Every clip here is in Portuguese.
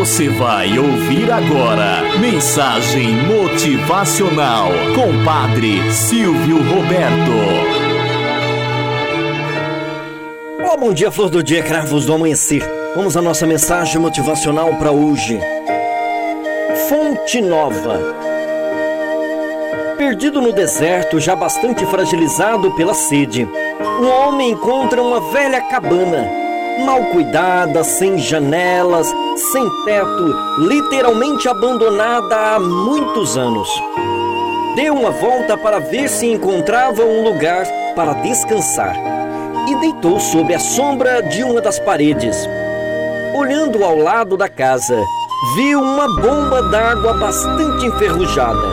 Você vai ouvir agora Mensagem Motivacional com Padre Silvio Roberto. Oh, bom dia, flor do dia, cravos do amanhecer. Vamos à nossa mensagem motivacional para hoje. Fonte Nova. Perdido no deserto, já bastante fragilizado pela sede, um homem encontra uma velha cabana, mal cuidada, sem janelas, sem teto, literalmente abandonada há muitos anos. Deu uma volta para ver se encontrava um lugar para descansar e deitou sob a sombra de uma das paredes. Olhando ao lado da casa, viu uma bomba d'água bastante enferrujada.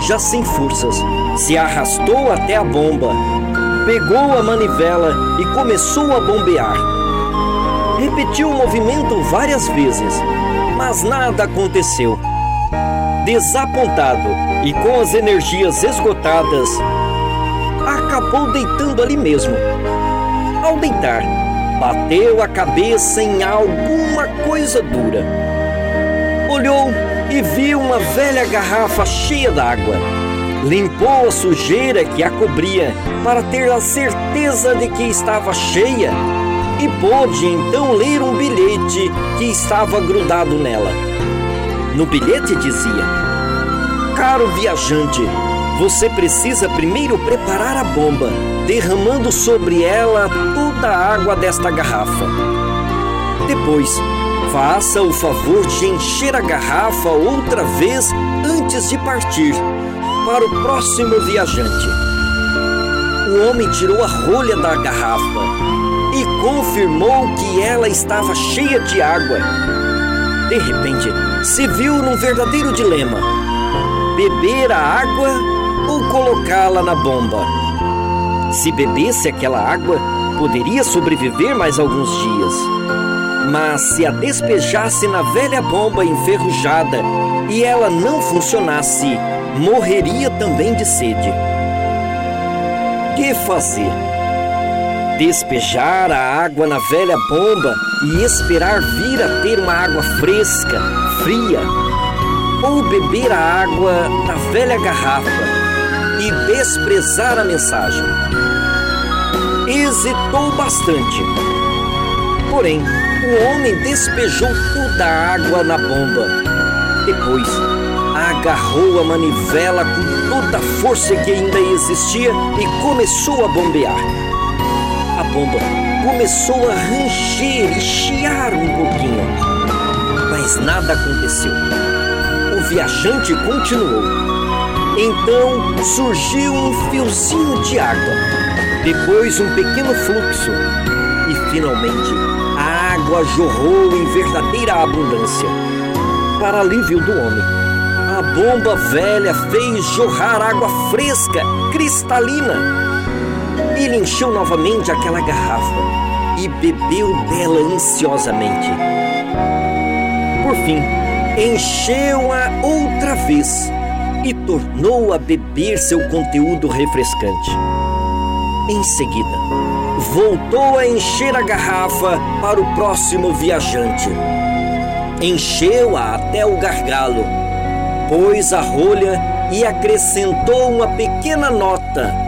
Já sem forças, se arrastou até a bomba, pegou a manivela e começou a bombear. Repetiu o movimento várias vezes, mas nada aconteceu. Desapontado e com as energias esgotadas, acabou deitando ali mesmo. Ao deitar, bateu a cabeça em alguma coisa dura. Olhou e viu uma velha garrafa cheia d'água. Limpou a sujeira que a cobria para ter a certeza de que estava cheia e pôde então ler um bilhete que estava grudado nela. No bilhete dizia: Caro viajante, você precisa primeiro preparar a bomba, derramando sobre ela toda a água desta garrafa. Depois, faça o favor de encher a garrafa outra vez antes de partir para o próximo viajante. O homem tirou a rolha da garrafa e confirmou que ela estava cheia de água. De repente, se viu num verdadeiro dilema: beber a água ou colocá-la na bomba. Se bebesse aquela água, poderia sobreviver mais alguns dias. Mas se a despejasse na velha bomba enferrujada e ela não funcionasse, morreria também de sede. Que fazer? Despejar a água na velha bomba e esperar vir a ter uma água fresca, fria? Ou beber a água da velha garrafa e desprezar a mensagem? Hesitou bastante. Porém, o homem despejou toda a água na bomba. Depois, agarrou a manivela com toda a força que ainda existia e começou a bombear. A bomba começou a ranger e chiar um pouquinho, mas nada aconteceu. O viajante continuou. Então surgiu um fiozinho de água, depois um pequeno fluxo e finalmente a água jorrou em verdadeira abundância. Para alívio do homem, a bomba velha fez jorrar água fresca, cristalina. Ele encheu novamente aquela garrafa e bebeu dela ansiosamente. Por fim, encheu-a outra vez e tornou a beber seu conteúdo refrescante. Em seguida, voltou a encher a garrafa para o próximo viajante. Encheu-a até o gargalo, pôs a rolha e acrescentou uma pequena nota.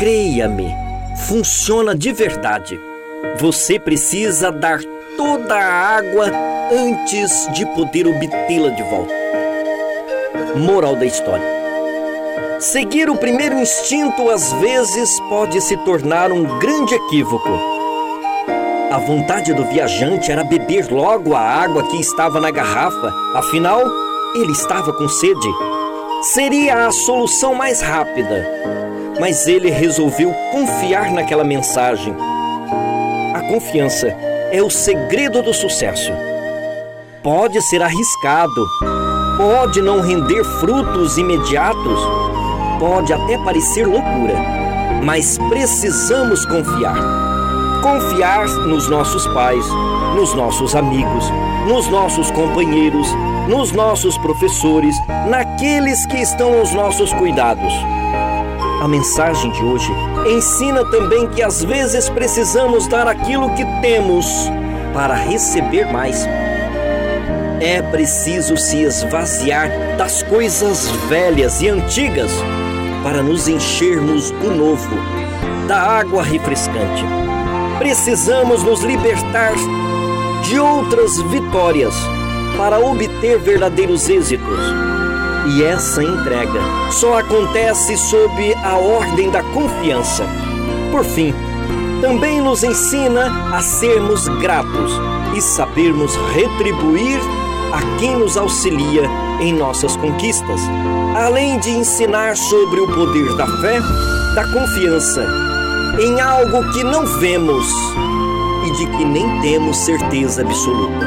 Creia-me, funciona de verdade. Você precisa dar toda a água antes de poder obtê-la de volta. Moral da história. Seguir o primeiro instinto às vezes pode se tornar um grande equívoco. A vontade do viajante era beber logo a água que estava na garrafa, afinal, ele estava com sede. Seria a solução mais rápida, mas ele resolveu confiar naquela mensagem. A confiança é o segredo do sucesso. Pode ser arriscado, pode não render frutos imediatos, pode até parecer loucura, mas precisamos confiar. Confiar nos nossos pais, nos nossos amigos, nos nossos companheiros, nos nossos professores, naqueles que estão aos nossos cuidados. A mensagem de hoje ensina também que às vezes precisamos dar aquilo que temos para receber mais. É preciso se esvaziar das coisas velhas e antigas para nos enchermos do novo, da água refrescante. Precisamos nos libertar de outras vitórias para obter verdadeiros êxitos. E essa entrega só acontece sob a ordem da confiança. Por fim, também nos ensina a sermos gratos e sabermos retribuir a quem nos auxilia em nossas conquistas, além de ensinar sobre o poder da fé, da confiança em algo que não vemos e de que nem temos certeza absoluta.